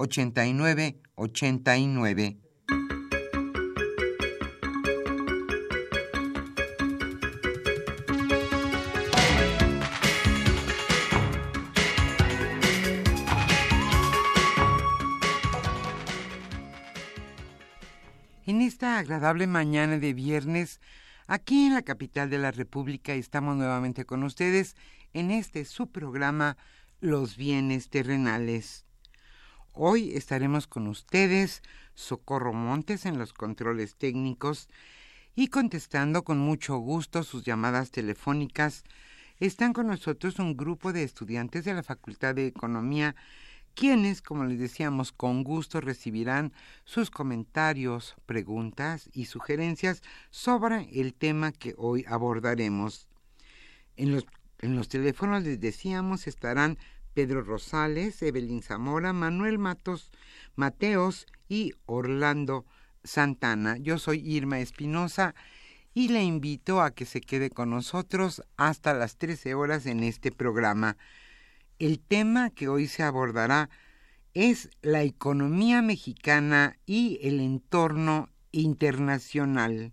89 89. En esta agradable mañana de viernes, aquí en la capital de la República, estamos nuevamente con ustedes en este su programa Los bienes terrenales. Hoy estaremos con ustedes, Socorro Montes, en los controles técnicos y contestando con mucho gusto sus llamadas telefónicas. Están con nosotros un grupo de estudiantes de la Facultad de Economía, quienes, como les decíamos, con gusto recibirán sus comentarios, preguntas y sugerencias sobre el tema que hoy abordaremos. En los, en los teléfonos les decíamos estarán Pedro Rosales, Evelyn Zamora, Manuel Matos, Mateos y Orlando Santana. Yo soy Irma Espinosa y le invito a que se quede con nosotros hasta las 13 horas en este programa. El tema que hoy se abordará es la economía mexicana y el entorno internacional.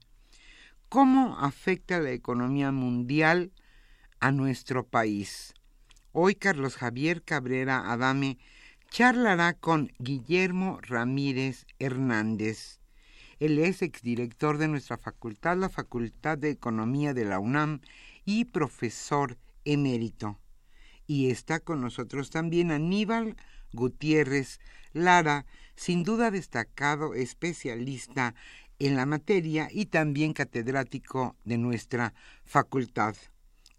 ¿Cómo afecta la economía mundial a nuestro país? Hoy Carlos Javier Cabrera Adame charlará con Guillermo Ramírez Hernández. Él es exdirector de nuestra facultad, la Facultad de Economía de la UNAM y profesor emérito. Y está con nosotros también Aníbal Gutiérrez Lara, sin duda destacado especialista en la materia y también catedrático de nuestra facultad.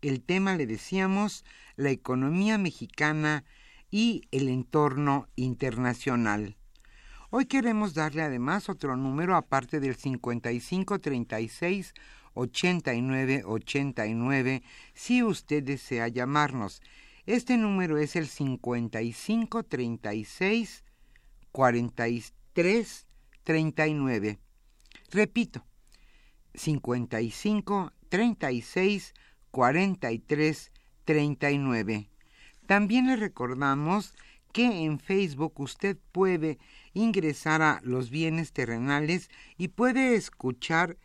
El tema, le decíamos, la economía mexicana y el entorno internacional. Hoy queremos darle además otro número aparte del 5536 8989 si usted desea llamarnos. Este número es el 5536 4339. Repito, 5536 4339. También le recordamos que en Facebook usted puede ingresar a los bienes terrenales y puede escuchar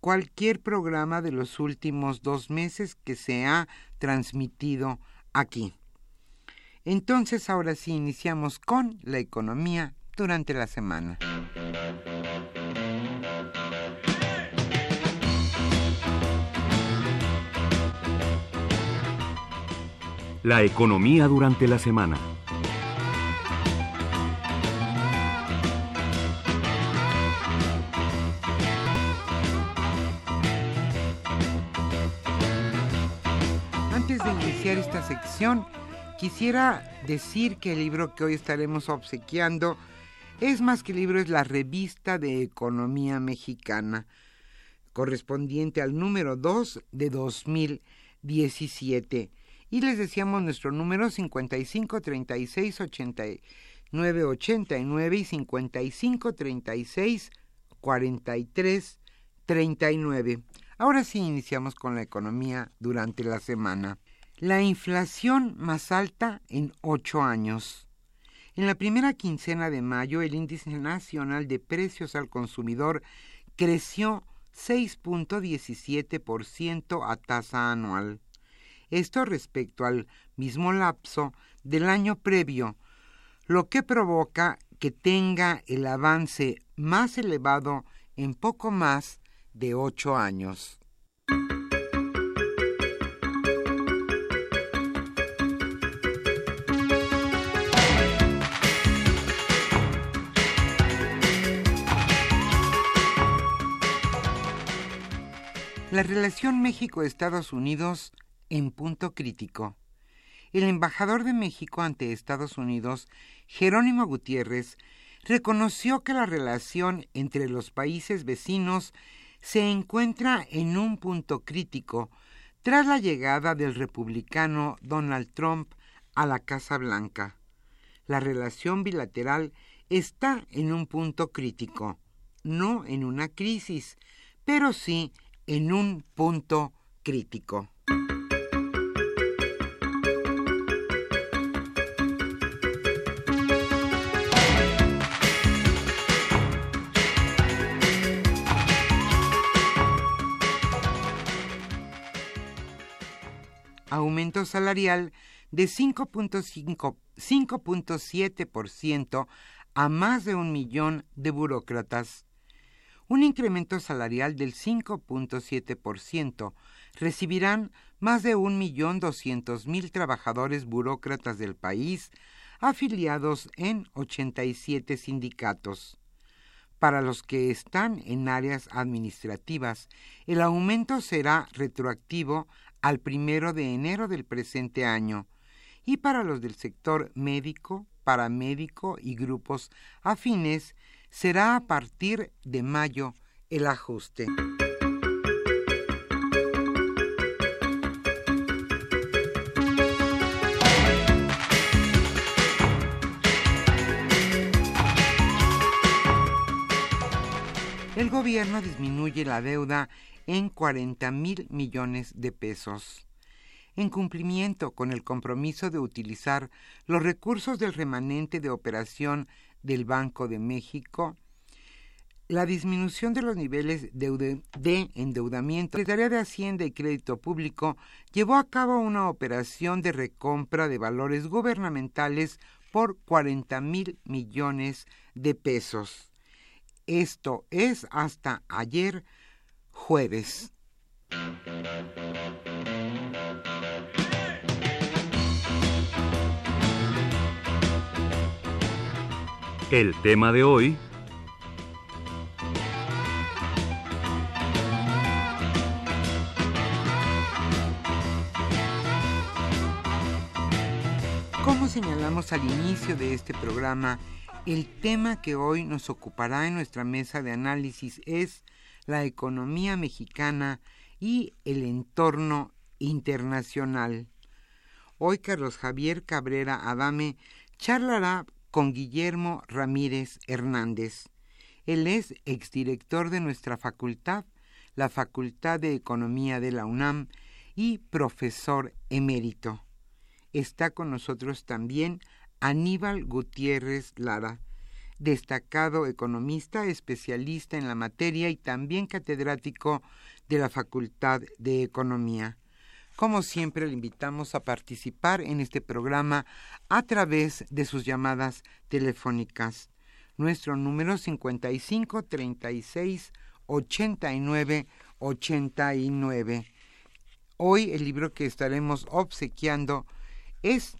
cualquier programa de los últimos dos meses que se ha transmitido aquí. Entonces ahora sí iniciamos con la economía durante la semana. La economía durante la semana. Antes de iniciar esta sección, quisiera decir que el libro que hoy estaremos obsequiando es más que libro, es la revista de Economía Mexicana, correspondiente al número 2 de 2017 y les decíamos nuestro número 55 36 89 89 y 55 36 43 39. Ahora sí iniciamos con la economía durante la semana. La inflación más alta en ocho años. En la primera quincena de mayo, el índice nacional de precios al consumidor creció 6.17% a tasa anual. Esto respecto al mismo lapso del año previo, lo que provoca que tenga el avance más elevado en poco más de ocho años. La relación México-Estados Unidos en punto crítico. El embajador de México ante Estados Unidos, Jerónimo Gutiérrez, reconoció que la relación entre los países vecinos se encuentra en un punto crítico tras la llegada del republicano Donald Trump a la Casa Blanca. La relación bilateral está en un punto crítico, no en una crisis, pero sí en un punto crítico. Aumento salarial de 5.7% a más de un millón de burócratas. Un incremento salarial del 5.7% recibirán más de un millón doscientos mil trabajadores burócratas del país afiliados en 87 sindicatos. Para los que están en áreas administrativas, el aumento será retroactivo al primero de enero del presente año y para los del sector médico, paramédico y grupos afines será a partir de mayo el ajuste. El gobierno disminuye la deuda en 40 mil millones de pesos. En cumplimiento con el compromiso de utilizar los recursos del remanente de operación del Banco de México, la disminución de los niveles de, endeudamiento, la Secretaría de Hacienda y Crédito Público llevó a cabo una operación de recompra de valores gubernamentales por 40 mil millones de pesos. Esto es hasta ayer jueves. El tema de hoy Como señalamos al inicio de este programa, el tema que hoy nos ocupará en nuestra mesa de análisis es la economía mexicana y el entorno internacional. Hoy Carlos Javier Cabrera Adame charlará con Guillermo Ramírez Hernández. Él es exdirector de nuestra facultad, la Facultad de Economía de la UNAM, y profesor emérito. Está con nosotros también Aníbal Gutiérrez Lara, destacado economista, especialista en la materia y también catedrático de la Facultad de Economía. Como siempre, le invitamos a participar en este programa a través de sus llamadas telefónicas. Nuestro número 55 36 89 89. Hoy el libro que estaremos obsequiando es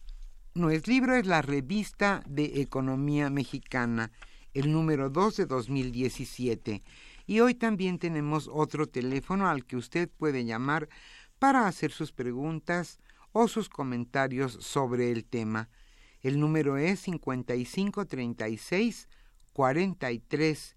no es libro, es la revista de Economía Mexicana, el número 2 de 2017. Y hoy también tenemos otro teléfono al que usted puede llamar para hacer sus preguntas o sus comentarios sobre el tema. El número es 5536 43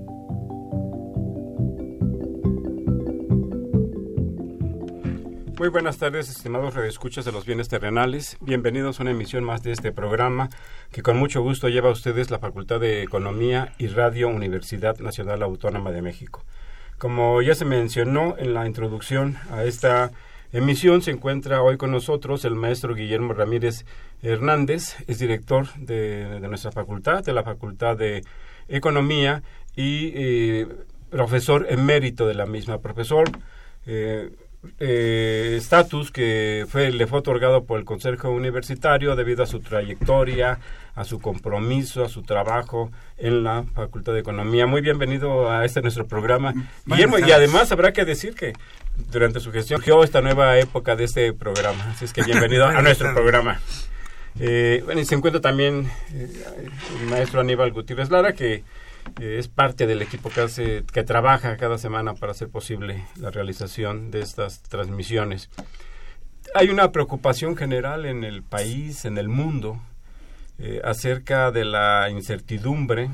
Muy buenas tardes, estimados redescuchas de los bienes terrenales. Bienvenidos a una emisión más de este programa que con mucho gusto lleva a ustedes la Facultad de Economía y Radio Universidad Nacional Autónoma de México. Como ya se mencionó en la introducción a esta emisión, se encuentra hoy con nosotros el maestro Guillermo Ramírez Hernández, es director de, nuestra facultad, de la Facultad de Economía y eh, profesor emérito de la misma. Profesor, eh, eh, estatus que fue, le fue otorgado por el Consejo Universitario debido a su trayectoria, a su compromiso, a su trabajo en la Facultad de Economía. Muy bienvenido a este nuestro programa, Guillermo. Y además habrá que decir que durante su gestión surgió esta nueva época de este programa. Así es que bienvenido a nuestro programa. Eh, bueno, y se encuentra también eh, el maestro Aníbal Gutiérrez Lara, que es parte del equipo que, hace, que trabaja cada semana para hacer posible la realización de estas transmisiones. Hay una preocupación general en el país, en el mundo, eh, acerca de la incertidumbre,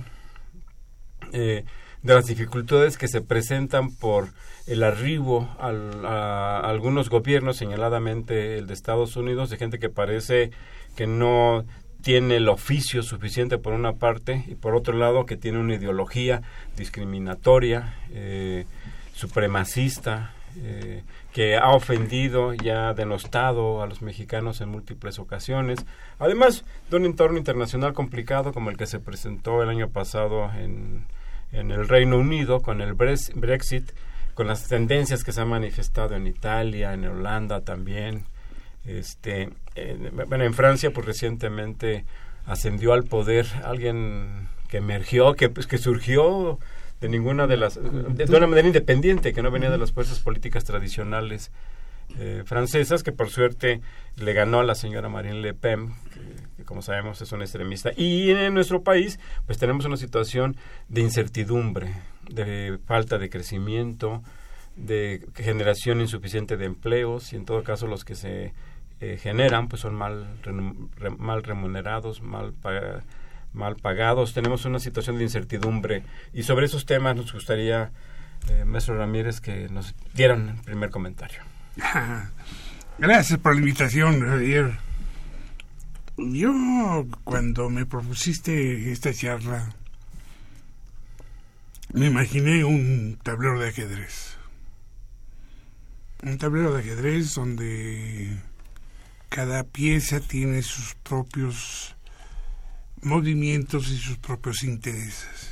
eh, de las dificultades que se presentan por el arribo a algunos gobiernos, señaladamente el de Estados Unidos, de gente que parece que no tiene el oficio suficiente por una parte y por otro lado que tiene una ideología discriminatoria, eh, supremacista, eh, que ha ofendido y ha denostado a los mexicanos en múltiples ocasiones. Además de un entorno internacional complicado como el que se presentó el año pasado en, en el Reino Unido con el Brexit, con las tendencias que se han manifestado en Italia, en Holanda también, este, bueno, en Francia, pues recientemente ascendió al poder alguien que emergió, que, pues, que surgió de ninguna de las, de, una manera independiente, que no venía de las fuerzas políticas tradicionales eh, francesas, que por suerte le ganó a la señora Marine Le Pen, que, como sabemos es una extremista. Y en nuestro país, pues tenemos una situación de incertidumbre, de falta de crecimiento, de generación insuficiente de empleos y en todo caso los que se eh, generan pues son mal, mal remunerados, mal, mal pagados. Tenemos una situación de incertidumbre y sobre esos temas nos gustaría, eh, maestro Ramírez, que nos dieran el primer comentario. Gracias por la invitación, Javier. Yo, cuando me propusiste esta charla, me imaginé un tablero de ajedrez. Un tablero de ajedrez donde cada pieza tiene sus propios movimientos y sus propios intereses.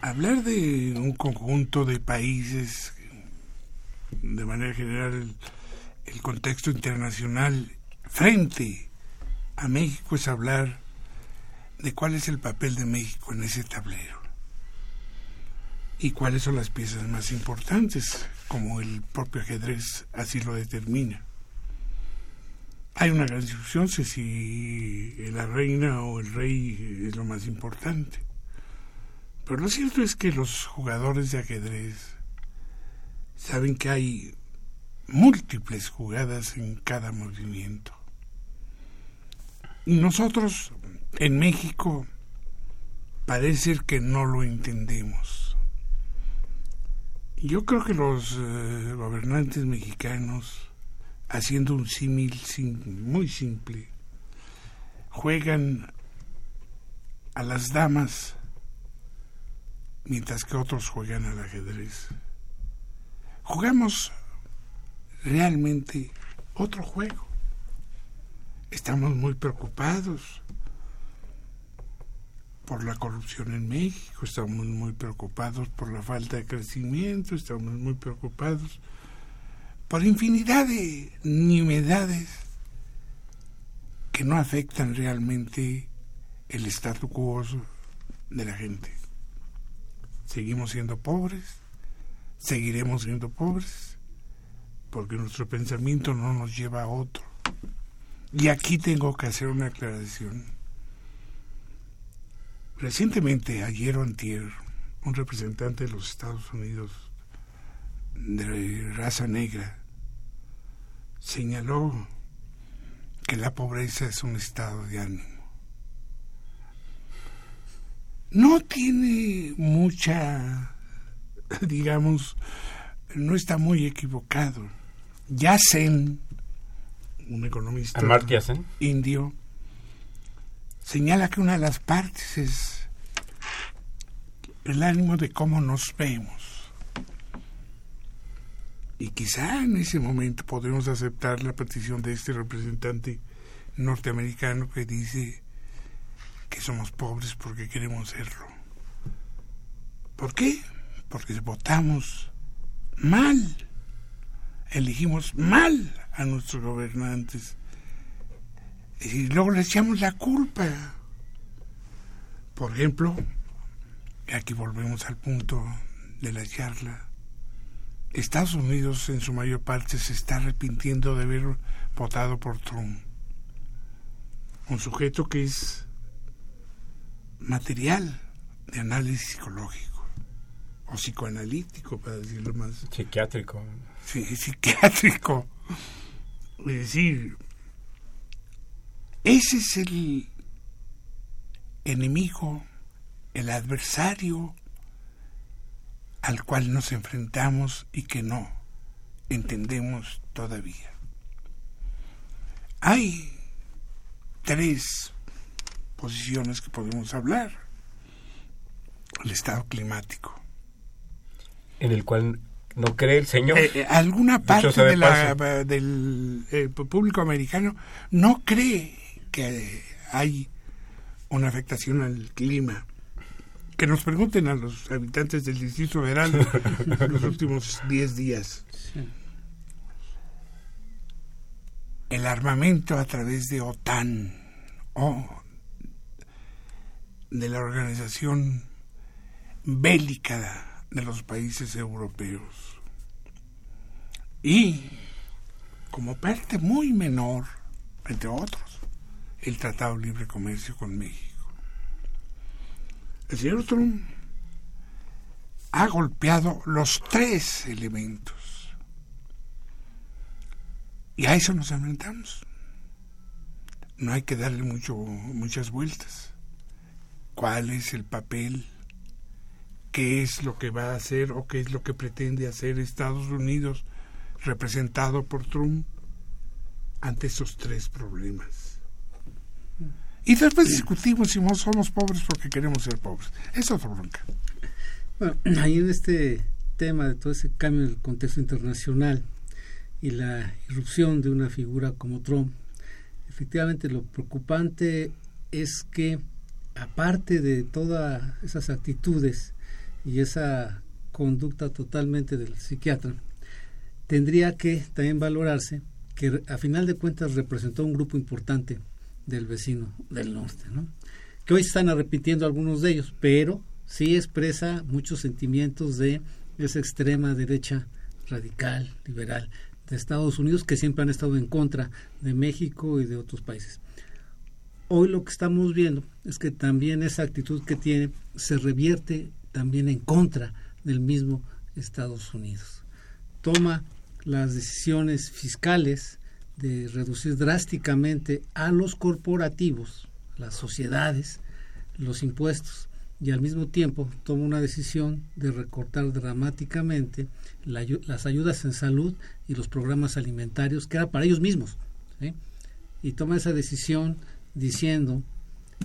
Hablar de un conjunto de países, de manera general, el contexto internacional frente a México es hablar de cuál es el papel de México en ese tablero y cuáles son las piezas más importantes, como el propio ajedrez así lo determina. Hay una gran discusión si la reina o el rey es lo más importante. Pero lo cierto es que los jugadores de ajedrez saben que hay múltiples jugadas en cada movimiento. Y nosotros en México parece que no lo entendemos. Yo creo que los eh, gobernantes mexicanos haciendo un símil muy simple, juegan a las damas mientras que otros juegan al ajedrez. Jugamos realmente otro juego. Estamos muy preocupados por la corrupción en México, estamos muy preocupados por la falta de crecimiento, estamos muy preocupados por infinidad de nimiedades que no afectan realmente el statu quo de la gente. Seguimos siendo pobres, seguiremos siendo pobres, porque nuestro pensamiento no nos lleva a otro. Y aquí tengo que hacer una aclaración. Recientemente, ayer o antier, un representante de los Estados Unidos de raza negra señaló que la pobreza es un estado de ánimo. No tiene mucha, digamos, no está muy equivocado. Yasen, un economista indio, señala que una de las partes es el ánimo de cómo nos vemos. Quizá en ese momento podremos aceptar la petición de este representante norteamericano que dice que somos pobres porque queremos serlo. ¿Por qué? Porque votamos mal, elegimos mal a nuestros gobernantes y luego le echamos la culpa. Por ejemplo, aquí volvemos al punto de la charla, Estados Unidos en su mayor parte se está arrepintiendo de haber votado por Trump. Un sujeto que es material de análisis psicológico o psicoanalítico, para decirlo más. Psiquiátrico. Sí, psiquiátrico. Es decir, ese es el enemigo, el adversario al cual nos enfrentamos y que no entendemos todavía. Hay tres posiciones que podemos hablar. El estado climático. En el cual no cree el señor. Eh, eh, alguna parte del eh, público americano no cree que hay una afectación al clima que nos pregunten a los habitantes del Distrito Federal los últimos 10 días. El armamento a través de OTAN o de la organización bélica de los países europeos. Y como parte muy menor, entre otros, el Tratado de Libre Comercio con México. El señor Trump ha golpeado los tres elementos. Y a eso nos enfrentamos. No hay que darle mucho, muchas vueltas. ¿Cuál es el papel? ¿Qué es lo que va a hacer o qué es lo que pretende hacer Estados Unidos representado por Trump ante esos tres problemas? Y después discutimos si somos pobres porque queremos ser pobres. Es otra bronca. Bueno, ahí en este tema de todo ese cambio en el contexto internacional y la irrupción de una figura como Trump, efectivamente lo preocupante es que aparte de todas esas actitudes y esa conducta totalmente del psiquiatra, tendría que también valorarse que a final de cuentas representó un grupo importante del vecino del norte, ¿no? que hoy están arrepintiendo algunos de ellos, pero sí expresa muchos sentimientos de esa extrema derecha radical, liberal de Estados Unidos, que siempre han estado en contra de México y de otros países. Hoy lo que estamos viendo es que también esa actitud que tiene se revierte también en contra del mismo Estados Unidos. Toma las decisiones fiscales de reducir drásticamente a los corporativos, las sociedades, los impuestos y al mismo tiempo toma una decisión de recortar dramáticamente las ayudas en salud y los programas alimentarios que era para ellos mismos. Y toma esa decisión diciendo,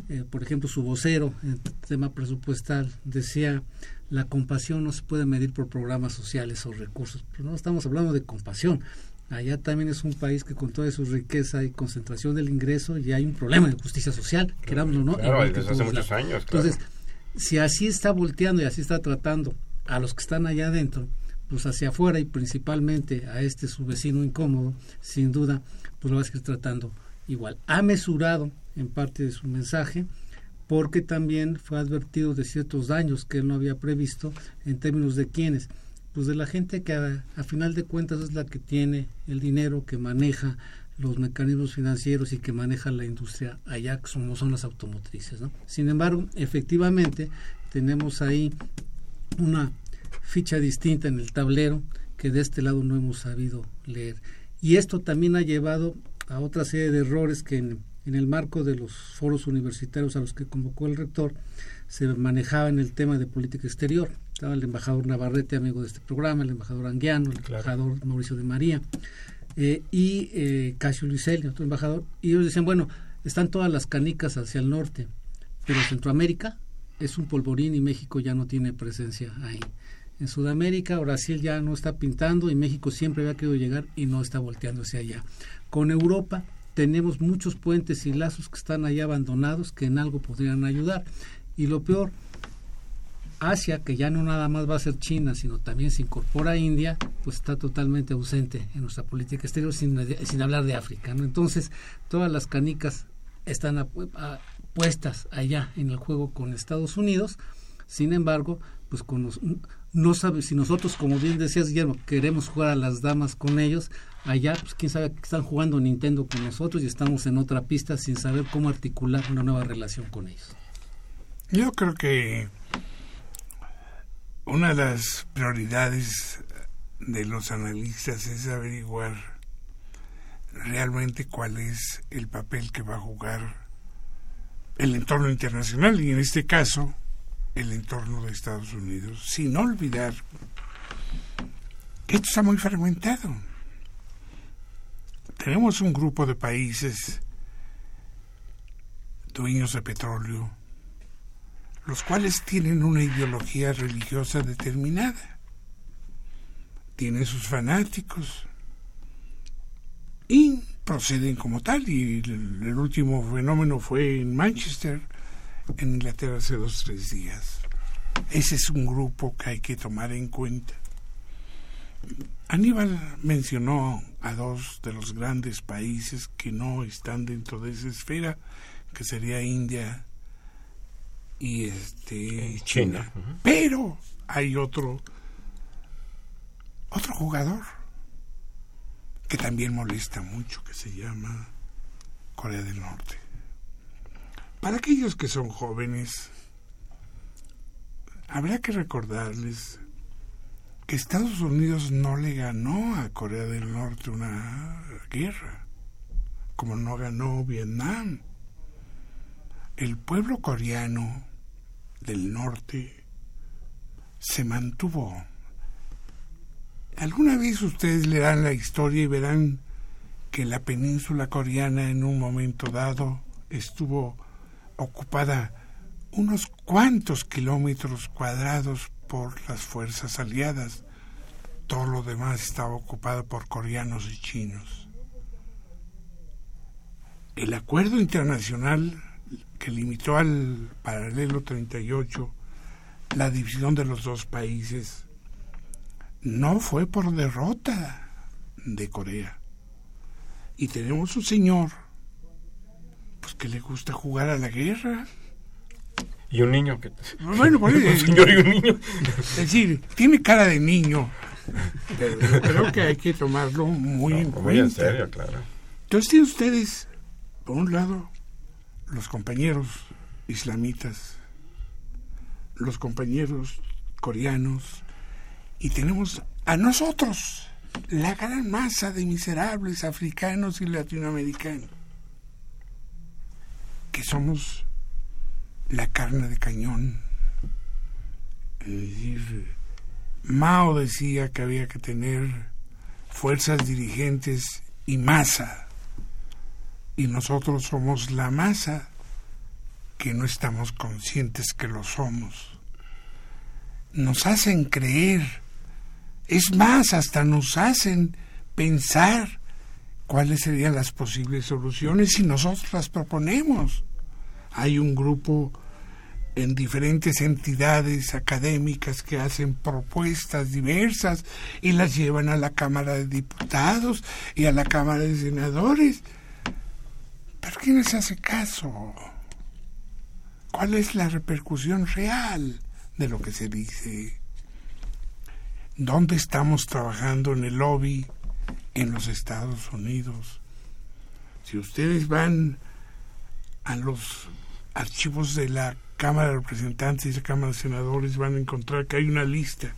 eh, por ejemplo, su vocero en tema presupuestal decía, la compasión no se puede medir por programas sociales o recursos. Pero no estamos hablando de compasión, Allá también es un país que con toda su riqueza y concentración del ingreso ya hay un problema de justicia social, querámoslo no. Claro, desde hace muchos años. Entonces, si así está volteando y así está tratando a los que están allá adentro, pues hacia afuera y principalmente a este su vecino incómodo, sin duda, pues lo va a seguir tratando igual. Ha mesurado en parte de su mensaje, porque también fue advertido de ciertos daños que él no había previsto en términos de quiénes pues de la gente que a, final de cuentas es la que tiene el dinero, que maneja los mecanismos financieros y que maneja la industria allá, que son, son las automotrices. ¿no? Sin embargo, efectivamente, tenemos ahí una ficha distinta en el tablero que de este lado no hemos sabido leer. Y esto también ha llevado a otra serie de errores que en el marco de los foros universitarios a los que convocó el rector se manejaba en el tema de política exterior. Estaba el embajador Navarrete, amigo de este programa, el embajador Anguiano, el embajador Mauricio de María eh, y eh, Casio Luiselli, otro embajador. Y ellos decían, bueno, están todas las canicas hacia el norte, pero Centroamérica es un polvorín y México ya no tiene presencia ahí. En Sudamérica, Brasil ya no está pintando y México siempre había querido llegar y no está volteando hacia allá. Con Europa tenemos muchos puentes y lazos que están ahí abandonados que en algo podrían ayudar. Y lo peor, Asia, que ya no nada más va a ser China, sino también se incorpora a India, pues está totalmente ausente en nuestra política exterior, sin, sin hablar de África. ¿no? Entonces, todas las canicas están puestas allá en el juego con Estados Unidos. Sin embargo, pues con no sabe si nosotros, como bien decías, Guillermo, queremos jugar a las damas con ellos, allá, pues quién sabe que están jugando Nintendo con nosotros y estamos en otra pista sin saber cómo articular una nueva relación con ellos. Yo creo que una de las prioridades de los analistas es averiguar realmente cuál es el papel que va a jugar el entorno internacional y en este caso el entorno de Estados Unidos, sin olvidar que esto está muy fragmentado. Tenemos un grupo de países dueños de petróleo, los cuales tienen una ideología religiosa determinada, tienen sus fanáticos y proceden como tal. Y el, último fenómeno fue en Manchester, en Inglaterra, hace dos o tres días. Ese es un grupo que hay que tomar en cuenta. Aníbal mencionó a dos de los grandes países que no están dentro de esa esfera, que sería India y este China. Pero hay otro otro jugador que también molesta mucho que se llama Corea del Norte. Para aquellos que son jóvenes habrá que recordarles que Estados Unidos no le ganó a Corea del Norte una guerra, como no ganó Vietnam el pueblo coreano del norte se mantuvo. Alguna vez ustedes leerán la historia y verán que la península coreana en un momento dado estuvo ocupada unos cuantos kilómetros cuadrados por las fuerzas aliadas. Todo lo demás estaba ocupado por coreanos y chinos. El acuerdo internacional que limitó al paralelo 38 la división de los dos países no fue por derrota de Corea. Y tenemos un señor pues que le gusta jugar a la guerra. Y un niño que bueno, pues, un señor y un niño. Es decir, tiene cara de niño. Pero creo que hay que tomarlo muy en cuenta. Muy en serio, claro. Entonces, ustedes, por un lado, los compañeros islamitas, los compañeros coreanos, y tenemos a nosotros, la gran masa de miserables africanos y latinoamericanos, que somos la carne de cañón. Es decir, Mao decía que había que tener fuerzas dirigentes y masa y nosotros somos la masa que no estamos conscientes que lo somos. Nos hacen creer, es más, hasta nos hacen pensar cuáles serían las posibles soluciones y nosotros las proponemos. Hay un grupo en diferentes entidades académicas que hacen propuestas diversas y las llevan a la Cámara de Diputados y a la Cámara de Senadores ¿Pero quién les hace caso? ¿Cuál es la repercusión real de lo que se dice? ¿Dónde estamos trabajando en el lobby en los Estados Unidos? Si ustedes van a los archivos de la Cámara de Representantes y la Cámara de Senadores, van a encontrar que hay una lista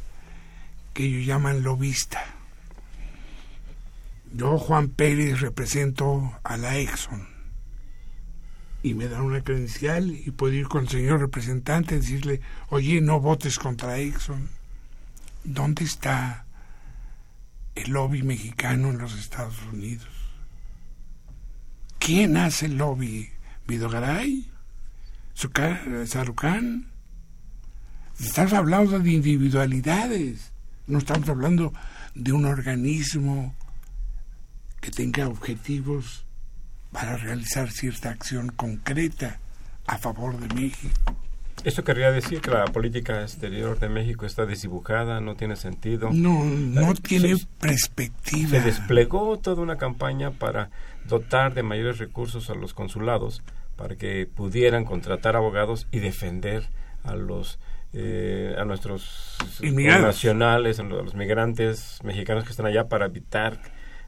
que ellos llaman lobista. Yo, Juan Pérez, represento a la Exxon y me dan una credencial y puedo ir con el señor representante y decirle, oye, no votes contra Exxon. ¿Dónde está el lobby mexicano en los Estados Unidos? ¿Quién hace el lobby? ¿Vidogaray? ¿Sarucán? Estamos hablando de individualidades, no estamos hablando de un organismo que tenga objetivos para realizar cierta acción concreta a favor de México. ¿Esto querría decir que la política exterior de México está desdibujada, no tiene sentido? No, no tiene perspectiva. Se desplegó toda una campaña para dotar de mayores recursos a los consulados para que pudieran contratar abogados y defender a los eh, a nuestros nacionales, a los migrantes mexicanos que están allá para evitar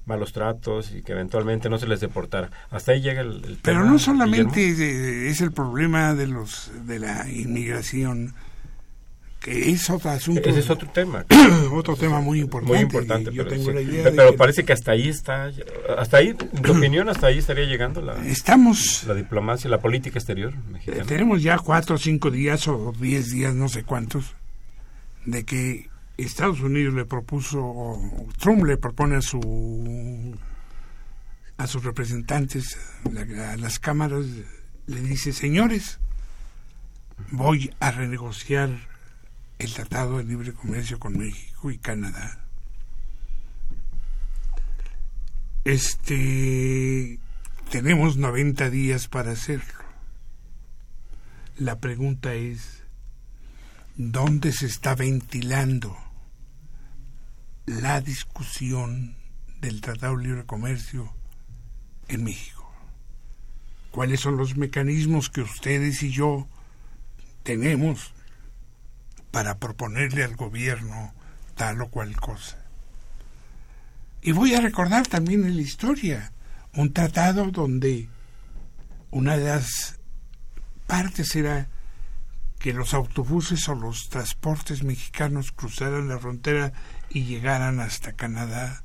malos tratos y que eventualmente no se les deportara. Hasta ahí llega el, Pero no solamente es el problema de los de la inmigración, que es otro asunto. Ese es otro tema. otro tema muy importante. Muy importante, pero, parece que hasta ahí está, hasta ahí, en tu opinión, hasta ahí estaría llegando la, Estamos, la diplomacia, la política exterior mexicana. tenemos ya cuatro o cinco días o diez días, no sé cuántos, de que Estados Unidos le propuso, Trump le propone a su a sus representantes, a las cámaras, le dice, señores, voy a renegociar el Tratado de Libre Comercio con México y Canadá. Este, tenemos 90 días para hacerlo. La pregunta es, ¿dónde se está ventilando? La discusión del Tratado de Libre Comercio en México. ¿Cuáles son los mecanismos que ustedes y yo tenemos para proponerle al gobierno tal o cual cosa? Y voy a recordar también en la historia un tratado donde una de las partes era que los autobuses o los transportes mexicanos cruzaran la frontera y llegaran hasta Canadá,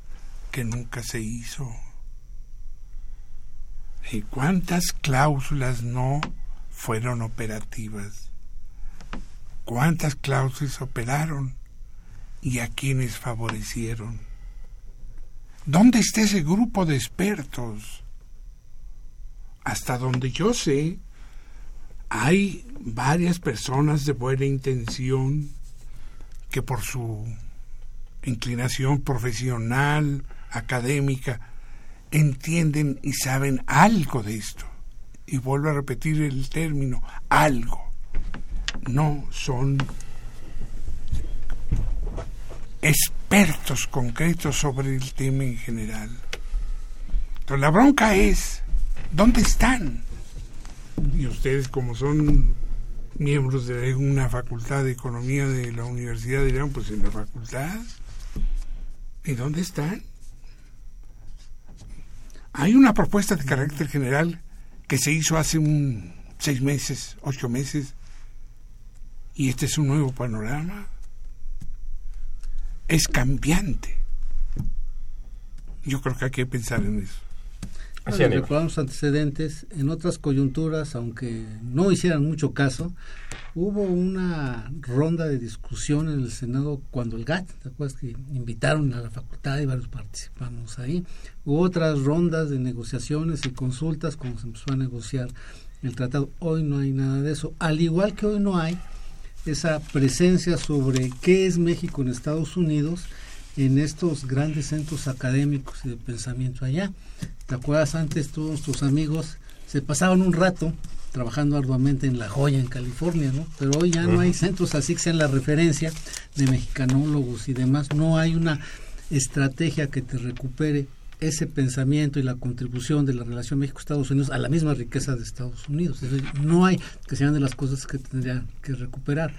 que nunca se hizo. ¿Y cuántas cláusulas no fueron operativas? ¿Cuántas cláusulas operaron? ¿Y a quienes favorecieron? ¿Dónde está ese grupo de expertos? Hasta donde yo sé, hay varias personas de buena intención que por su inclinación profesional, académica, entienden y saben algo de esto. Y vuelvo a repetir el término, algo. No son expertos concretos sobre el tema en general. Entonces la bronca es, ¿dónde están? Y ustedes como son miembros de una facultad de economía de la Universidad de León, pues en la facultad ¿Y dónde están? Hay una propuesta de carácter general que se hizo hace un seis meses, ocho meses, y este es un nuevo panorama. Es cambiante. Yo creo que hay que pensar en eso. Bueno, recordamos antecedentes, en otras coyunturas, aunque no hicieran mucho caso, hubo una ronda de discusión en el Senado cuando el GATT, ¿te acuerdas que invitaron a la facultad y varios participamos ahí? Hubo otras rondas de negociaciones y consultas cuando se empezó a negociar el tratado. Hoy no hay nada de eso, al igual que hoy no hay esa presencia sobre qué es México en Estados Unidos en estos grandes centros académicos y de pensamiento allá. ¿Te acuerdas antes todos tus amigos se pasaban un rato trabajando arduamente en La Joya, en California, ¿no? Pero hoy ya no hay centros así que sean la referencia de mexicanólogos y demás. No hay una estrategia que te recupere ese pensamiento y la contribución de la relación México-Estados Unidos a la misma riqueza de Estados Unidos. Es decir, no hay, que sean de las cosas que tendrían que recuperar.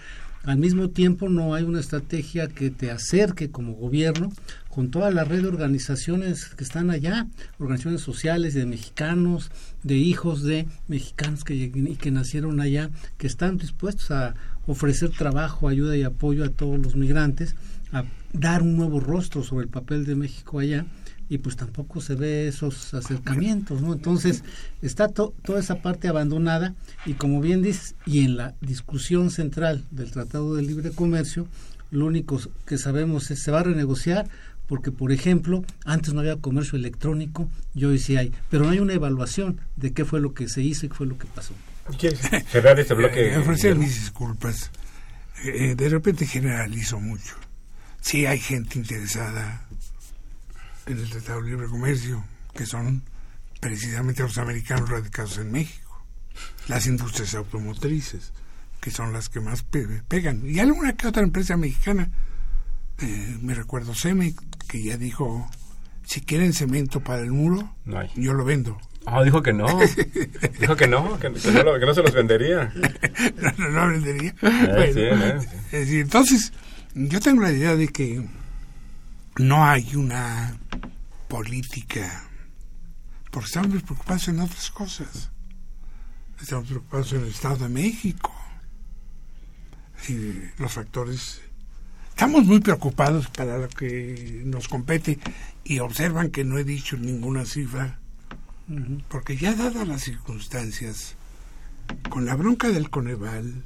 Al mismo tiempo, no hay una estrategia que te acerque como gobierno con toda la red de organizaciones que están allá, organizaciones sociales de mexicanos, de hijos de mexicanos que, que nacieron allá, que están dispuestos a ofrecer trabajo, ayuda y apoyo a todos los migrantes, a dar un nuevo rostro sobre el papel de México allá y pues tampoco se ve esos acercamientos, ¿no? Entonces está toda esa parte abandonada y como bien dices, y en la discusión central del Tratado de Libre Comercio, lo único que sabemos es se va a renegociar porque, por ejemplo, antes no había comercio electrónico y hoy sí hay, pero no hay una evaluación de qué fue lo que se hizo y qué fue lo que pasó. ¿Quieres cerrar este bloque? Eh, ofrecer mis disculpas. Eh, de repente generalizo mucho. Sí hay gente interesada en el Tratado de Libre Comercio, que son precisamente los americanos radicados en México, las industrias automotrices, que son las que más pegan, y alguna que otra empresa mexicana, eh, me recuerdo Cemex, que ya dijo, si quieren cemento para el muro, yo lo vendo. Ah, dijo que no. dijo que no, que, no, que no, se los vendería. no, no, lo vendería. Eh, eh, es decir, entonces, yo tengo la idea de que no hay una política, porque estamos preocupados en otras cosas. Estamos preocupados en el Estado de México. Y los factores. Estamos muy preocupados para lo que nos compete y observan que no he dicho ninguna cifra, porque ya dadas las circunstancias, con la bronca del Coneval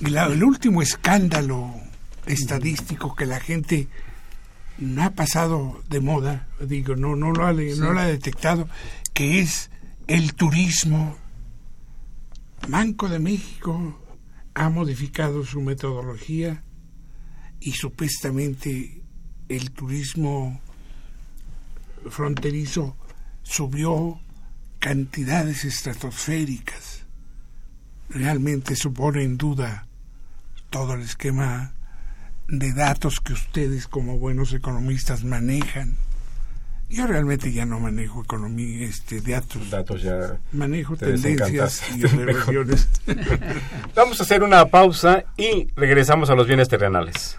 y el último escándalo estadístico que la gente no ha pasado de moda, digo, no, no, lo ha, no lo ha detectado, que es el turismo. Banco de México ha modificado su metodología y supuestamente el turismo fronterizo subió cantidades estratosféricas. Realmente supone en duda todo el esquema de datos que ustedes como buenos economistas manejan. Yo realmente ya no manejo economía, este, datos. Datos ya. Manejo tendencias y. Vamos a hacer una pausa y regresamos a los bienes terrenales.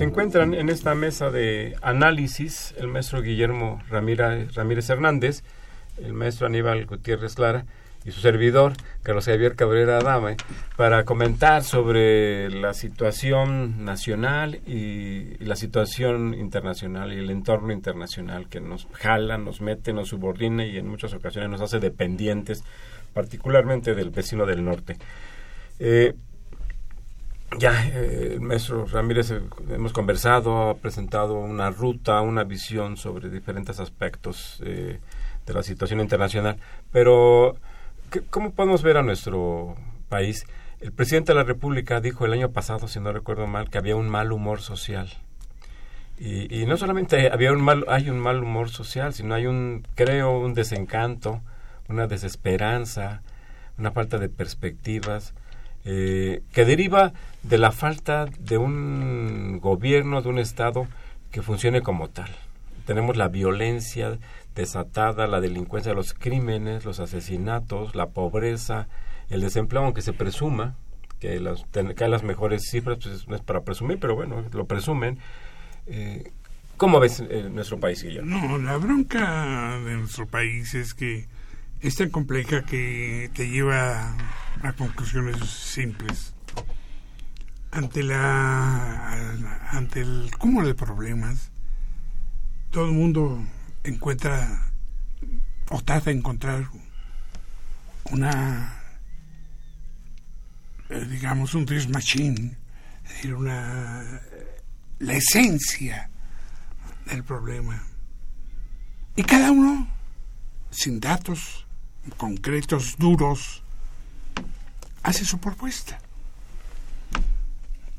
Se encuentran en esta mesa de análisis el maestro Guillermo Ramírez, Ramírez Hernández, el maestro Aníbal Gutiérrez Lara y su servidor, Carlos Javier Cabrera Adame, para comentar sobre la situación nacional y, la situación internacional y el entorno internacional que nos jala, nos mete, nos subordina y en muchas ocasiones nos hace dependientes, particularmente del vecino del norte. Eh, ya eh, el maestro Ramírez eh, hemos conversado, ha presentado una ruta, una visión sobre diferentes aspectos de la situación internacional, pero ¿Cómo podemos ver a nuestro país? El presidente de la República dijo el año pasado, si no recuerdo mal, que había un mal humor social. Y, no solamente había un mal, hay un mal humor social, sino hay un, creo, un desencanto, una desesperanza, una falta de perspectivas, eh, que deriva de la falta de un gobierno, de un Estado que funcione como tal. Tenemos la violencia, desatada la delincuencia, los crímenes, los asesinatos, la pobreza, el desempleo, aunque se presuma que, las, que las mejores cifras, pues no es para presumir, pero bueno, lo presumen. Eh, ¿Cómo ves eh, nuestro país, Guillermo? No, la bronca de nuestro país es que es tan compleja que te lleva a conclusiones simples. Ante la ante el cúmulo de problemas, todo el mundo encuentra o trata de encontrar una eh, digamos un dream machine es decir una la esencia del problema y cada uno sin datos concretos duros hace su propuesta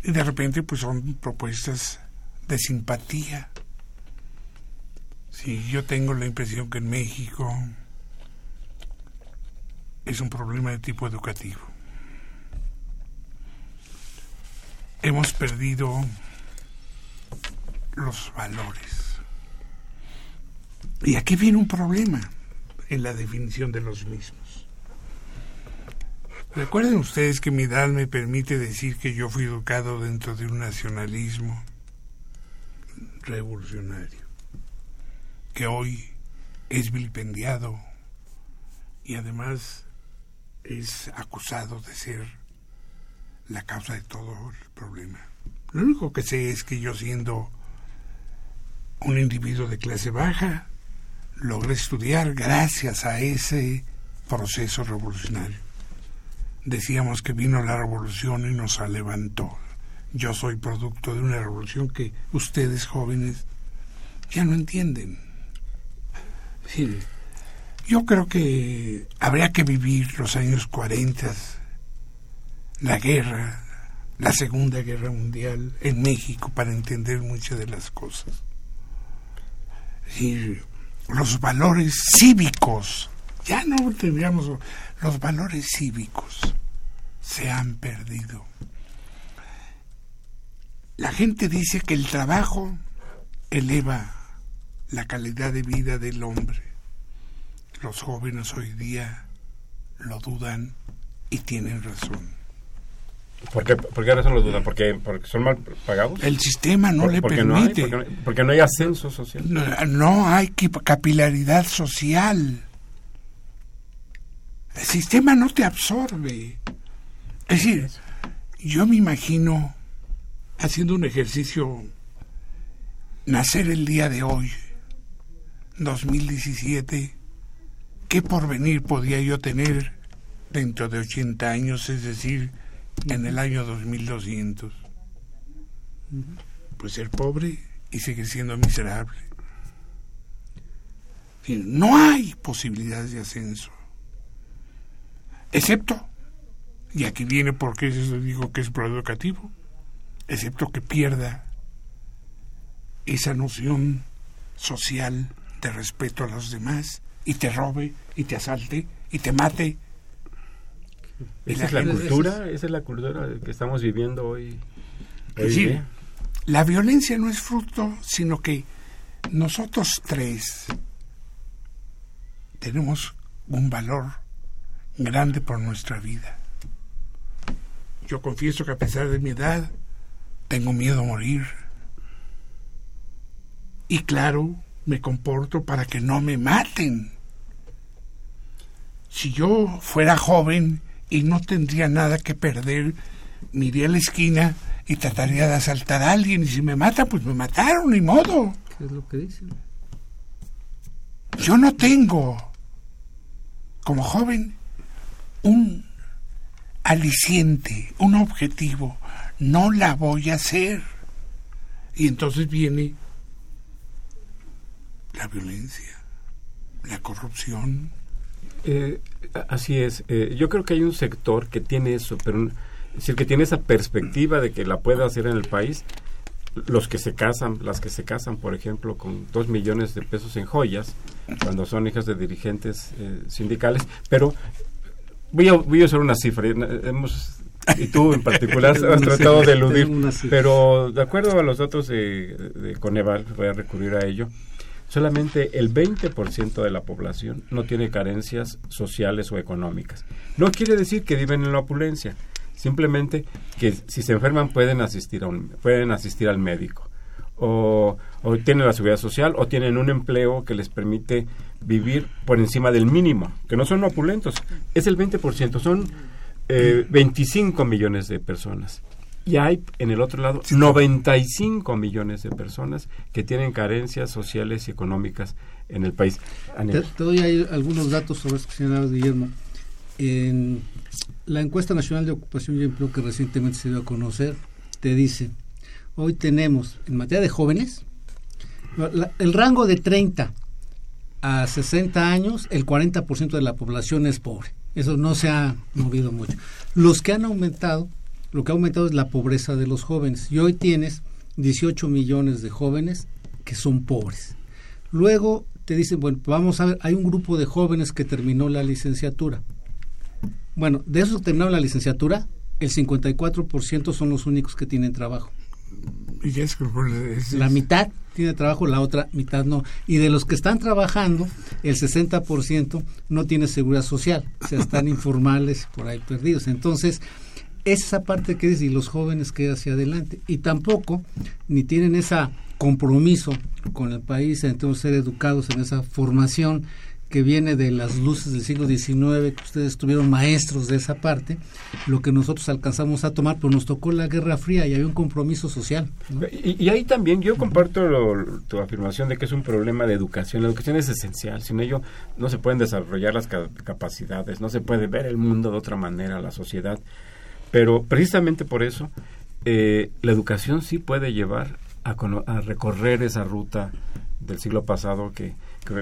y de repente pues son propuestas de simpatía Sí, yo tengo la impresión que en México es un problema de tipo educativo. Hemos perdido los valores. Y aquí viene un problema en la definición de los mismos. Recuerden ustedes que mi edad me permite decir que yo fui educado dentro de un nacionalismo revolucionario que hoy es vilipendiado y además es acusado de ser la causa de todo el problema. Lo único que sé es que yo siendo un individuo de clase baja, logré estudiar gracias a ese proceso revolucionario. Decíamos que vino la revolución y nos levantó. Yo soy producto de una revolución que ustedes jóvenes ya no entienden yo creo que habría que vivir los años 40, la guerra, la Segunda Guerra Mundial en México para entender muchas de las cosas. Y los valores cívicos, ya no tendríamos los valores cívicos se han perdido. La gente dice que el trabajo eleva la calidad de vida del hombre. Los jóvenes hoy día lo dudan y tienen razón. ¿Por qué, ¿Por qué razón lo dudan? ¿Porque, ¿Porque son mal pagados? El sistema no le permite. porque, no hay ascenso social. No, hay capilaridad social. El sistema no te absorbe. Es decir, yo me imagino haciendo un ejercicio, nacer el día de hoy, 2017, ¿qué porvenir podía yo tener dentro de 80 años, es decir, en el año 2200? Pues ser pobre y seguir siendo miserable. No hay posibilidades de ascenso. Excepto, y aquí viene porque eso digo que es pro educativo, excepto que pierda esa noción social de respeto a los demás y te robe y te asalte y te mate. ¿Esa es la cultura? ¿Esa es la cultura que estamos viviendo hoy? sí, la violencia no es fruto, sino que nosotros tres tenemos un valor grande por nuestra vida. Yo confieso que a pesar de mi edad, tengo miedo a morir, y claro, me comporto para que no me maten. Si yo fuera joven y no tendría nada que perder, me iría a la esquina y trataría de asaltar a alguien y si me matan, pues me mataron, ni modo. ¿Qué es lo que dicen? Yo no tengo, como joven, un aliciente, un objetivo. No la voy a hacer. Y entonces viene la violencia, la corrupción. Eh, así es. Eh, yo creo que hay un sector que tiene eso, pero es decir, que tiene esa perspectiva de que la pueda hacer en el país. Los que se casan, las que se casan, por ejemplo, con dos millones de pesos en joyas, cuando son hijas de dirigentes eh, sindicales, pero voy a, voy a usar una cifra. Hemos y tú en particular has tratado de eludir, pero de acuerdo a los datos de, de, Coneval, voy a recurrir a ello, solamente el 20% de la población no tiene carencias sociales o económicas. No quiere decir que viven en la opulencia, simplemente que si se enferman pueden asistir, a un, pueden asistir al médico. O, tienen la seguridad social o tienen un empleo que les permite vivir por encima del mínimo, que no son opulentos, es el 20%, son 25 eh, millones de personas. Y hay en el otro lado 95 millones de personas que tienen carencias sociales y económicas en el país. Te, doy algunos datos sobre esto señalaba Guillermo. En la encuesta nacional de ocupación y empleo que recientemente se dio a conocer, te dice, hoy tenemos en materia de jóvenes, el rango de 30 a 60 años, el 40% de la población es pobre. Eso no se ha movido mucho. Los que han aumentado, lo que ha aumentado es la pobreza de los jóvenes. Y hoy tienes 18 millones de jóvenes que son pobres. Luego te dicen, bueno, vamos a ver, hay un grupo de jóvenes que terminó la licenciatura. Bueno, de esos que terminaron la licenciatura, el 54% son los únicos que tienen trabajo. La mitad tiene trabajo, la otra mitad no. Y de los que están trabajando, el 60% no tiene seguridad social, o sea, están informales por ahí perdidos. Entonces, esa parte que dice, y los jóvenes que hacia adelante. Y tampoco, ni tienen ese compromiso con el país, entonces ser educados en esa formación que viene de las luces del siglo XIX, que ustedes tuvieron maestros de esa parte, lo que nosotros alcanzamos a tomar, pues nos tocó la Guerra Fría y había un compromiso social. Y, ahí también yo comparto tu afirmación de que es un problema de educación. La educación es esencial, sin ello no se pueden desarrollar las capacidades, no se puede ver el mundo de otra manera, la sociedad. Pero precisamente por eso eh, la educación sí puede llevar a, recorrer esa ruta del siglo pasado que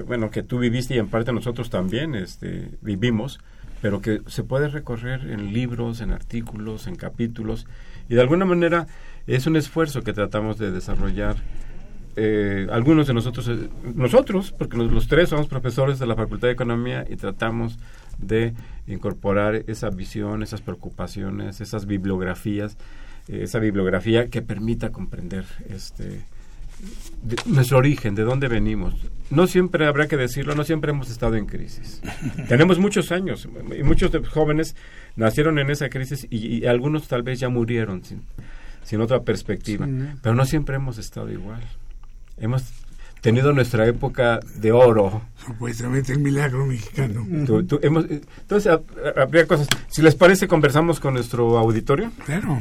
bueno, que tú viviste y en parte nosotros también este, vivimos, pero que se puede recorrer en libros, en artículos, en capítulos, y de alguna manera es un esfuerzo que tratamos de desarrollar. Eh, algunos de nosotros, eh, nosotros, porque los, tres somos profesores de la Facultad de Economía y tratamos de incorporar esa visión, esas preocupaciones, esas bibliografías, eh, esa bibliografía que permita comprender este, nuestro origen, de dónde venimos. No siempre habrá que decirlo, no siempre hemos estado en crisis. Tenemos muchos años y muchos jóvenes nacieron en esa crisis y, algunos tal vez ya murieron sin, sin otra perspectiva. Pero no siempre hemos estado igual. Hemos tenido nuestra época de oro. Supuestamente el milagro mexicano. entonces, habría cosas. Si les parece, conversamos con nuestro auditorio. Claro.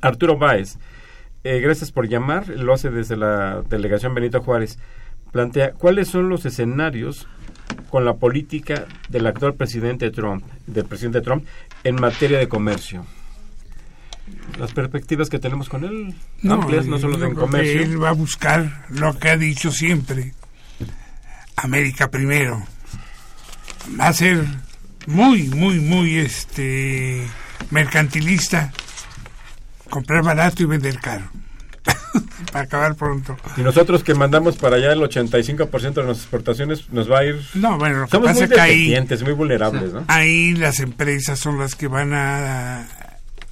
Arturo Báez eh, gracias por llamar, lo hace desde la delegación Benito Juárez. Plantea, ¿cuáles son los escenarios con la política del actual presidente Trump, del presidente Trump, en materia de comercio? Las perspectivas que tenemos con él no, amplias, no solo en comercio. él va a buscar lo que ha dicho siempre, América primero. Va a ser muy, muy, muy este mercantilista comprar barato y vender caro. para acabar pronto. Y nosotros que mandamos para allá el 85% de nuestras exportaciones nos va a ir... No, bueno, lo Somos muy que muy vulnerables, ¿no? Ahí las empresas son las que van a,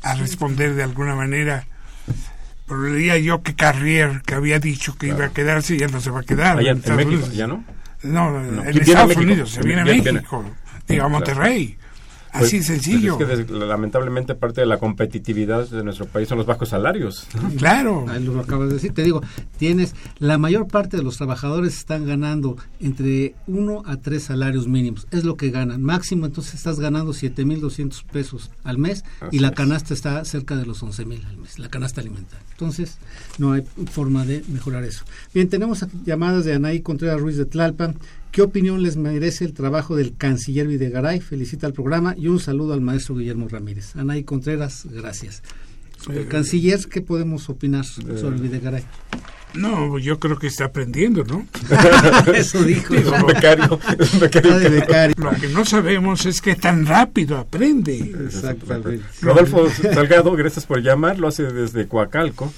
a responder de alguna manera. Pero diría yo que Carrier, que había dicho que iba a quedarse, ya no se va a quedar. Allá en, México, ¿ya no? No, en Estados Unidos, se viene a México, diga a Monterrey. Así Pues, sencillo. pues es que des- lamentablemente parte de la competitividad de nuestro país son los bajos salarios. Claro. Ahí lo acabas de decir. Te digo, tienes la mayor parte de los trabajadores están ganando entre 1 a 3 salarios mínimos. Es lo que ganan. Máximo, entonces estás ganando 7.200 pesos al mes Así y la es. canasta está cerca de los 11.000 al mes, la canasta alimentaria. Entonces, no hay forma de mejorar eso. Bien, tenemos llamadas de Anaí Contreras Ruiz de Tlalpan. ¿Qué opinión les merece el trabajo del canciller Videgaray? Felicita al programa y un saludo al maestro Guillermo Ramírez. Anaí Contreras, gracias. Sobre el canciller, ¿qué podemos opinar sobre Videgaray? No, yo creo que está aprendiendo, ¿no? Eso dijo. Es un becario, es un becario. Está de becario. Lo que no sabemos es que tan rápido aprende. Exactamente. Rodolfo Salgado, gracias por llamar, lo hace desde Coacalco,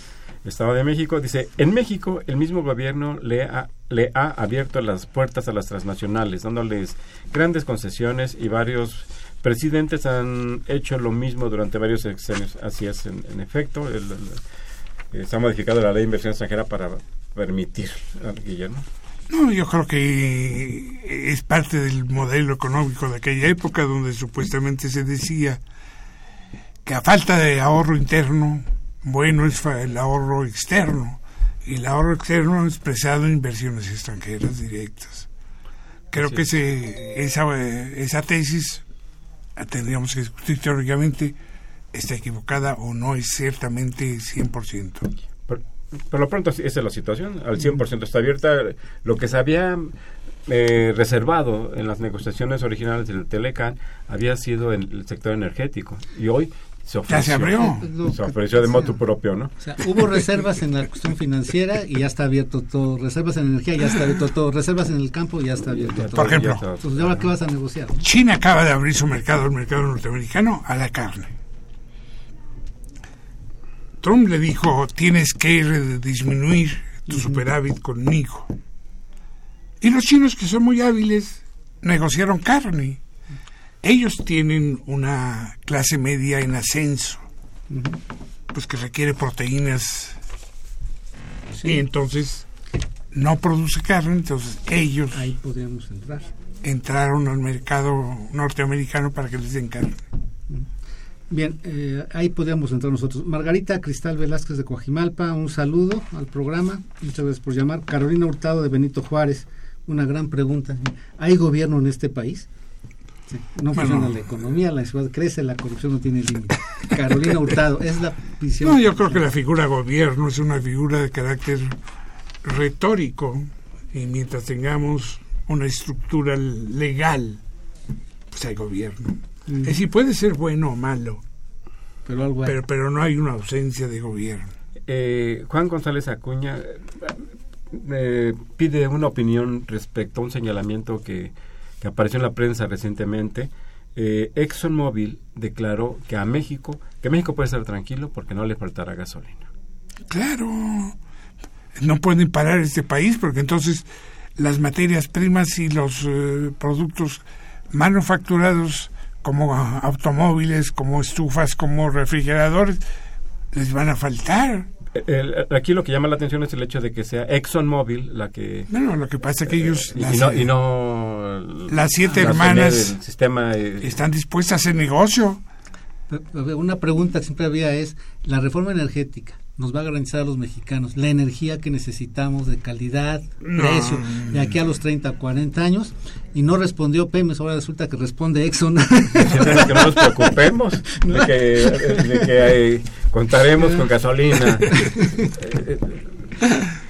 Estado de México. Dice, en México el mismo gobierno le ha, le ha abierto las puertas a las transnacionales, dándoles grandes concesiones y varios presidentes han hecho lo mismo durante varios sexenios. Así es, en, efecto, el- eh, se ha modificado la ley de inversión extranjera para permitir, Guillermo. No, yo creo que es parte del modelo económico de aquella época donde supuestamente se decía que a falta de ahorro interno, bueno es el ahorro externo. Y el ahorro externo expresado en inversiones extranjeras directas. Creo que es. ese, esa, esa tesis tendríamos que discutir teóricamente, está equivocada o no es ciertamente 100%. Por, por lo pronto esa es la situación, al 100% está abierta. Lo que se había eh, reservado en las negociaciones originales del Telecan había sido en el sector energético y hoy se ofreció. Ya se abrió. Se ofreció de moto propio, ¿no? O sea, hubo reservas en la cuestión financiera y ya está abierto todo. Reservas en energía, ya está abierto todo. Reservas en el campo, ya está abierto todo. Por ejemplo. Entonces, ¿y ahora qué vas a negociar? China acaba de abrir su mercado, el mercado norteamericano, a la carne. Trump le dijo, tienes que re- disminuir tu superávit conmigo. Y los chinos, que son muy hábiles, negociaron carne. Ellos tienen una clase media en ascenso, pues que requiere proteínas. Y entonces no produce carne, entonces ellos Ahí podríamos entrar. entraron al mercado norteamericano para que les den carne. Bien, eh, ahí podríamos entrar nosotros. Margarita Cristal Velázquez de Coajimalpa, un saludo al programa. Muchas gracias por llamar. Carolina Hurtado de Benito Juárez, una gran pregunta. ¿Hay gobierno en este país? Sí, No Bueno. funciona la economía, la ciudad crece, la corrupción no tiene límite. Carolina Hurtado, es la visión. No, yo creo que la figura gobierno es una figura de carácter retórico y mientras tengamos una estructura legal, pues hay gobierno. Mm, Es decir, puede ser bueno o malo, pero algo hay. pero, pero no hay una ausencia de gobierno. Eh, Juan González Acuña eh, eh, pide una opinión respecto a un señalamiento que, que apareció en la prensa recientemente. Eh, ExxonMobil declaró que a México, que México puede estar tranquilo porque no le faltará gasolina. Claro, no pueden parar este país porque entonces las materias primas y los eh, productos manufacturados como automóviles, como estufas, como refrigeradores, les van a faltar. Eh, el- aquí lo que llama la atención es el hecho de que sea ExxonMobil la que... Bueno, lo que pasa es que ellos, y, las, y no, y no las siete hermanas sistema eh, están dispuestas a hacer negocio. Una pregunta que siempre había es, la reforma energética nos va a garantizar a los mexicanos la energía que necesitamos de calidad, No. precio, de aquí a los 30, 40 años, y no respondió Pemex, ahora resulta que responde Exxon. Que no nos preocupemos de que, de que eh, contaremos con gasolina.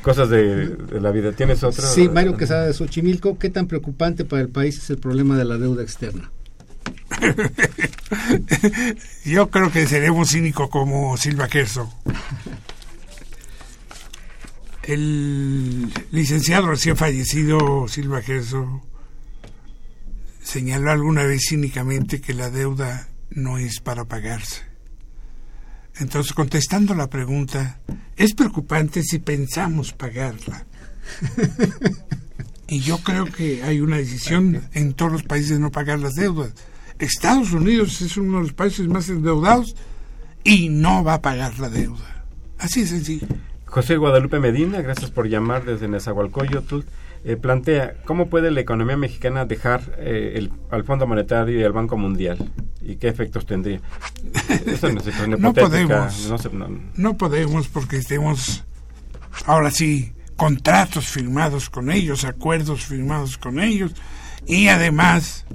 Cosas de, de la vida. ¿Tienes otro? sí, Mario Quesada de Xochimilco, ¿qué tan preocupante para el país es el problema de la deuda externa? Yo creo que seremos cínicos como Silva Herzog. El licenciado recién fallecido Silva Herzog señaló alguna vez cínicamente que la deuda no es para pagarse. Entonces, contestando la pregunta, es preocupante si pensamos pagarla. Y yo creo que hay una decisión en todos los países de no pagar las deudas. Estados Unidos es uno de los países más endeudados y no va a pagar la deuda. Así de sencillo. José Guadalupe Medina, gracias por llamar desde Nezahualcóyotl. eh, plantea cómo puede la economía mexicana dejar eh, el, al Fondo Monetario y al Banco Mundial y qué efectos tendría. Eso no, no podemos. No, no podemos porque tenemos ahora sí contratos firmados con ellos, acuerdos firmados con ellos y además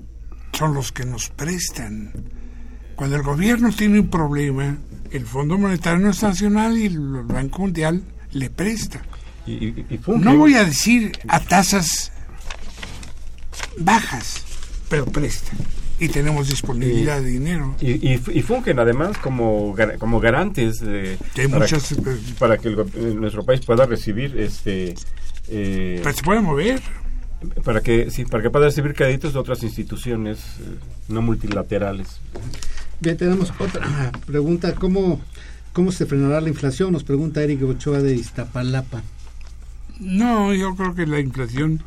son los que nos prestan. Cuando el gobierno tiene un problema, el Fondo Monetario Nacional y el Banco Mundial le presta. no voy a decir a tasas bajas, pero presta. Y tenemos disponibilidad de dinero. Y, y, fungen además como, como garantes de, para, muchas, que, para que nuestro país pueda recibir este... Eh, se puede mover para que sí, para que pueda recibir créditos de otras instituciones eh, no multilaterales. Bien, tenemos otra pregunta, ¿cómo ¿Cómo se frenará la inflación? Nos pregunta Eric Ochoa de Iztapalapa. No, yo creo que la inflación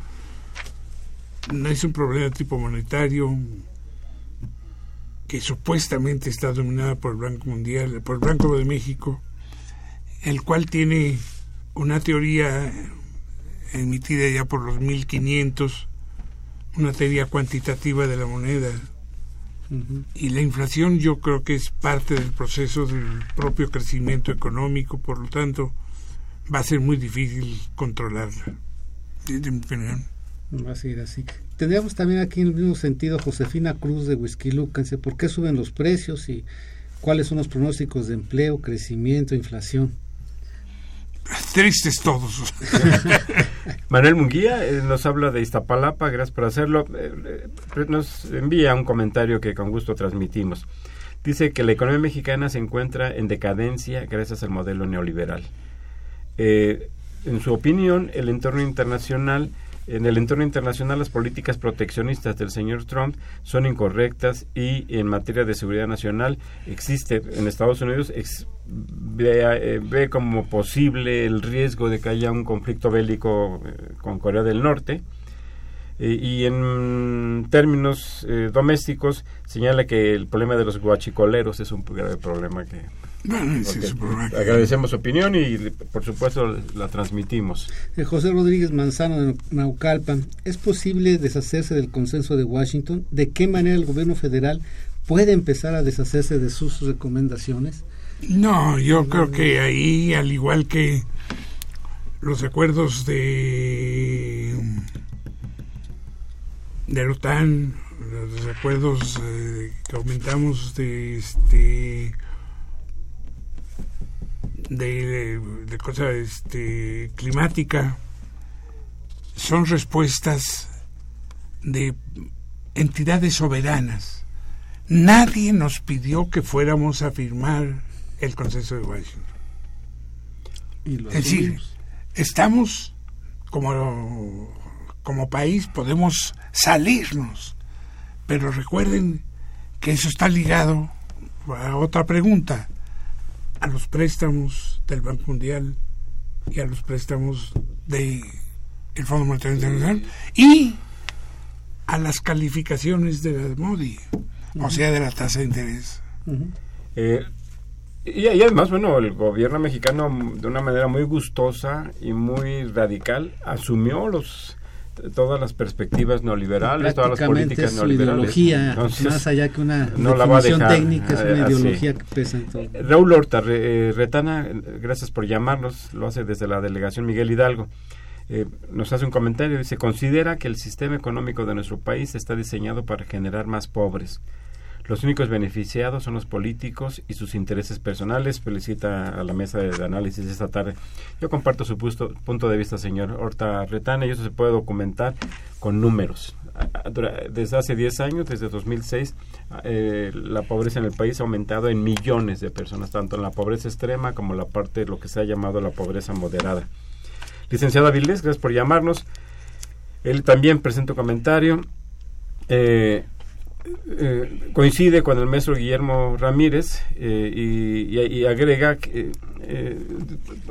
no es un problema de tipo monetario que supuestamente está dominada por el Banco Mundial, por el Banco de México, el cual tiene una teoría emitida ya por los 1500, una teoría cuantitativa de la moneda y la inflación yo creo que es parte del proceso del propio crecimiento económico, por lo tanto va a ser muy difícil controlarla, desde mi opinión. Va a seguir así. Tendríamos también aquí en el mismo sentido Josefina Cruz de Whisky Lucanse, ¿por qué suben los precios y cuáles son los pronósticos de empleo, crecimiento, inflación? Tristes todos. Manuel Munguía eh, nos habla de Iztapalapa, gracias por hacerlo. Eh, eh, nos envía un comentario que con gusto transmitimos. Dice que la economía mexicana se encuentra en decadencia gracias al modelo neoliberal. en su opinión, el entorno internacional en el entorno internacional las políticas proteccionistas del señor Trump son incorrectas y en materia de seguridad nacional existe en Estados Unidos ve, como posible el riesgo de que haya un conflicto bélico eh, con Corea del Norte eh, y en términos domésticos señala que el problema de los guachicoleros es un grave problema que agradecemos su opinión y por supuesto la transmitimos. Eh, José Rodríguez Manzano de Naucalpan, ¿es posible deshacerse del consenso de Washington? ¿De qué manera el gobierno federal puede empezar a deshacerse de sus recomendaciones? No, yo creo que ahí, al igual que los acuerdos de de OTAN, los acuerdos eh, que aumentamos de este de, de cosa este, climática son respuestas de entidades soberanas. Nadie nos pidió que fuéramos a firmar el consenso de Washington. es decir, estamos como, como país, podemos salirnos, pero recuerden que eso está ligado a otra pregunta a los préstamos del Banco Mundial y a los préstamos del el Fondo Monetario Internacional y a las calificaciones de la MODI, o sea, de la tasa de interés. Eh, y, y, además, bueno, el gobierno mexicano de una manera muy gustosa y muy radical asumió los todas las perspectivas neoliberales, todas las políticas neoliberales. ideología, más allá que una no técnica, es una ideología que pesa en todo. Raúl Horta, eh, Retana, gracias por llamarnos, lo hace desde la delegación Miguel Hidalgo. Eh, nos hace un comentario, dice, considera que el sistema económico de nuestro país está diseñado para generar más pobres los únicos beneficiados son los políticos y sus intereses personales. Felicita a la mesa de análisis esta tarde. Yo comparto su punto de vista, señor Horta Retana, y eso se puede documentar con números. Desde hace 10 años, desde 2006, eh, la pobreza en el país ha aumentado en millones de personas, tanto en la pobreza extrema como la parte de lo que se ha llamado la pobreza moderada. Licenciado Avilés, gracias por llamarnos. Él también presenta un comentario. Eh, eh, coincide con el maestro Guillermo Ramírez eh, y, agrega que eh,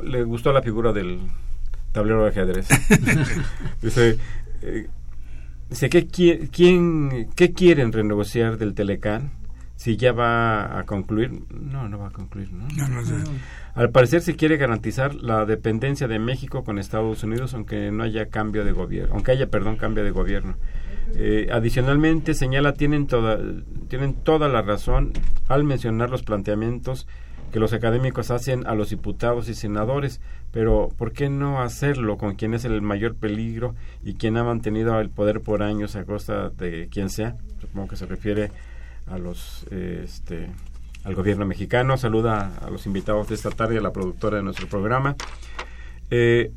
le gustó la figura del tablero de ajedrez. dice, dice ¿qué, quién, ¿qué quieren renegociar del Telecán si ya va a concluir. No, no va a concluir, ¿no? No, no sé. Al parecer se quiere garantizar la dependencia de México con Estados Unidos, aunque no haya cambio de gobierno, aunque haya, perdón, cambio de gobierno. Eh, adicionalmente, señala, tienen toda, tienen toda la razón al mencionar los planteamientos que los académicos hacen a los diputados y senadores, pero ¿por qué no hacerlo con quien es el mayor peligro y quien ha mantenido el poder por años a costa de quien sea? Supongo que se refiere a los eh, este, al gobierno mexicano. Saluda a los invitados de esta tarde, a la productora de nuestro programa. Eh,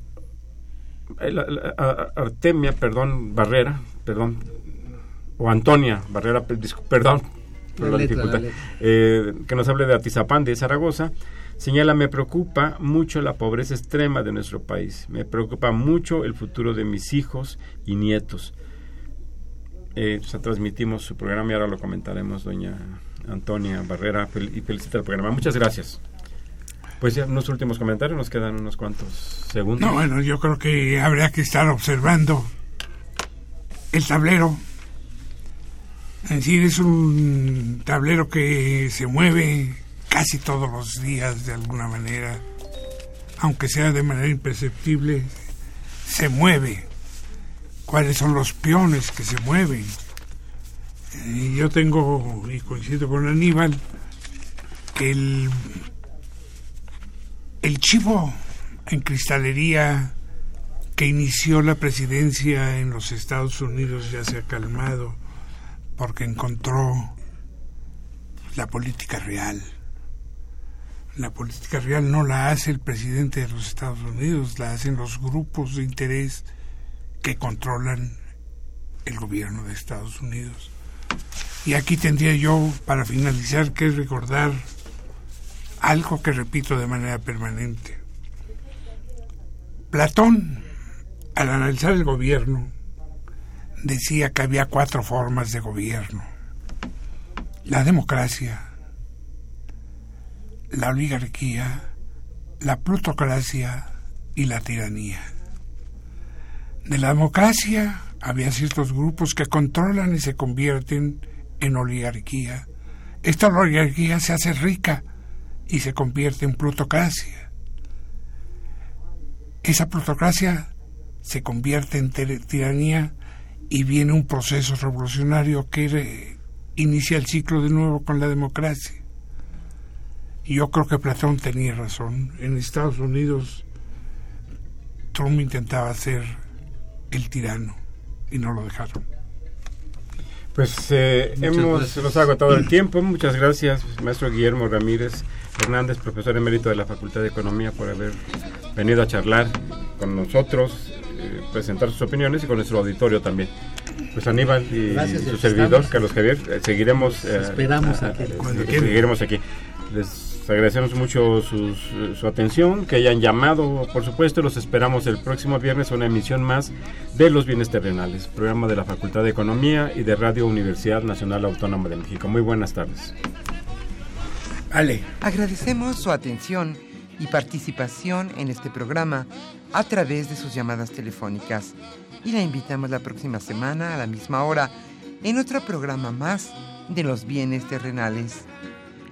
Artemia, perdón, Barrera, perdón, o Antonia Barrera, perdón, la dificultad, eh, que nos hable de Atizapán de Zaragoza, señala, me preocupa mucho la pobreza extrema de nuestro país, me preocupa mucho el futuro de mis hijos y nietos. Eh, transmitimos su programa y ahora lo comentaremos, doña Antonia Barrera, y felicita el programa. Muchas gracias. Pues ya unos últimos comentarios, nos quedan unos cuantos segundos. No, bueno, yo creo que habría que estar observando el tablero es decir, es un tablero que se mueve casi todos los días de alguna manera, aunque sea de manera imperceptible, se mueve. ¿Cuáles son los peones que se mueven? Yo tengo, y coincido con Aníbal, que el, el chivo en cristalería que inició la presidencia en los Estados Unidos ya se ha calmado porque encontró la política real. La política real no la hace el presidente de los Estados Unidos, la hacen los grupos de interés que controlan el gobierno de Estados Unidos. Y aquí tendría yo, para finalizar, que recordar algo que repito de manera permanente. Platón, al analizar el gobierno, decía que había cuatro formas de gobierno. La democracia, la oligarquía, la plutocracia y la tiranía. De la democracia había ciertos grupos que controlan y se convierten en oligarquía. Esta oligarquía se hace rica y se convierte en plutocracia. Esa plutocracia se convierte en tiranía y viene un proceso revolucionario que inicia el ciclo de nuevo con la democracia. Yo creo que Platón tenía razón. En Estados Unidos Trump intentaba ser el tirano y no lo dejaron. Pues eh, hemos nos ha agotado el tiempo. Muchas gracias, maestro Guillermo Ramírez Hernández, profesor emérito de la Facultad de Economía, por haber venido a charlar con nosotros eh, presentar sus opiniones y con nuestro auditorio también. Pues Aníbal y su servidor, Carlos Javier, eh, seguiremos, eh, esperamos aquí. seguiremos aquí. Les agradecemos mucho su, su, atención, que hayan llamado, por supuesto, los esperamos el próximo viernes a una emisión más de Los Bienes Terrenales, programa de la Facultad de Economía y de Radio Universidad Nacional Autónoma de México. Muy buenas tardes. Ale. Agradecemos su atención y participación en este programa a través de sus llamadas telefónicas y la invitamos la próxima semana a la misma hora en otro programa más de los bienes terrenales.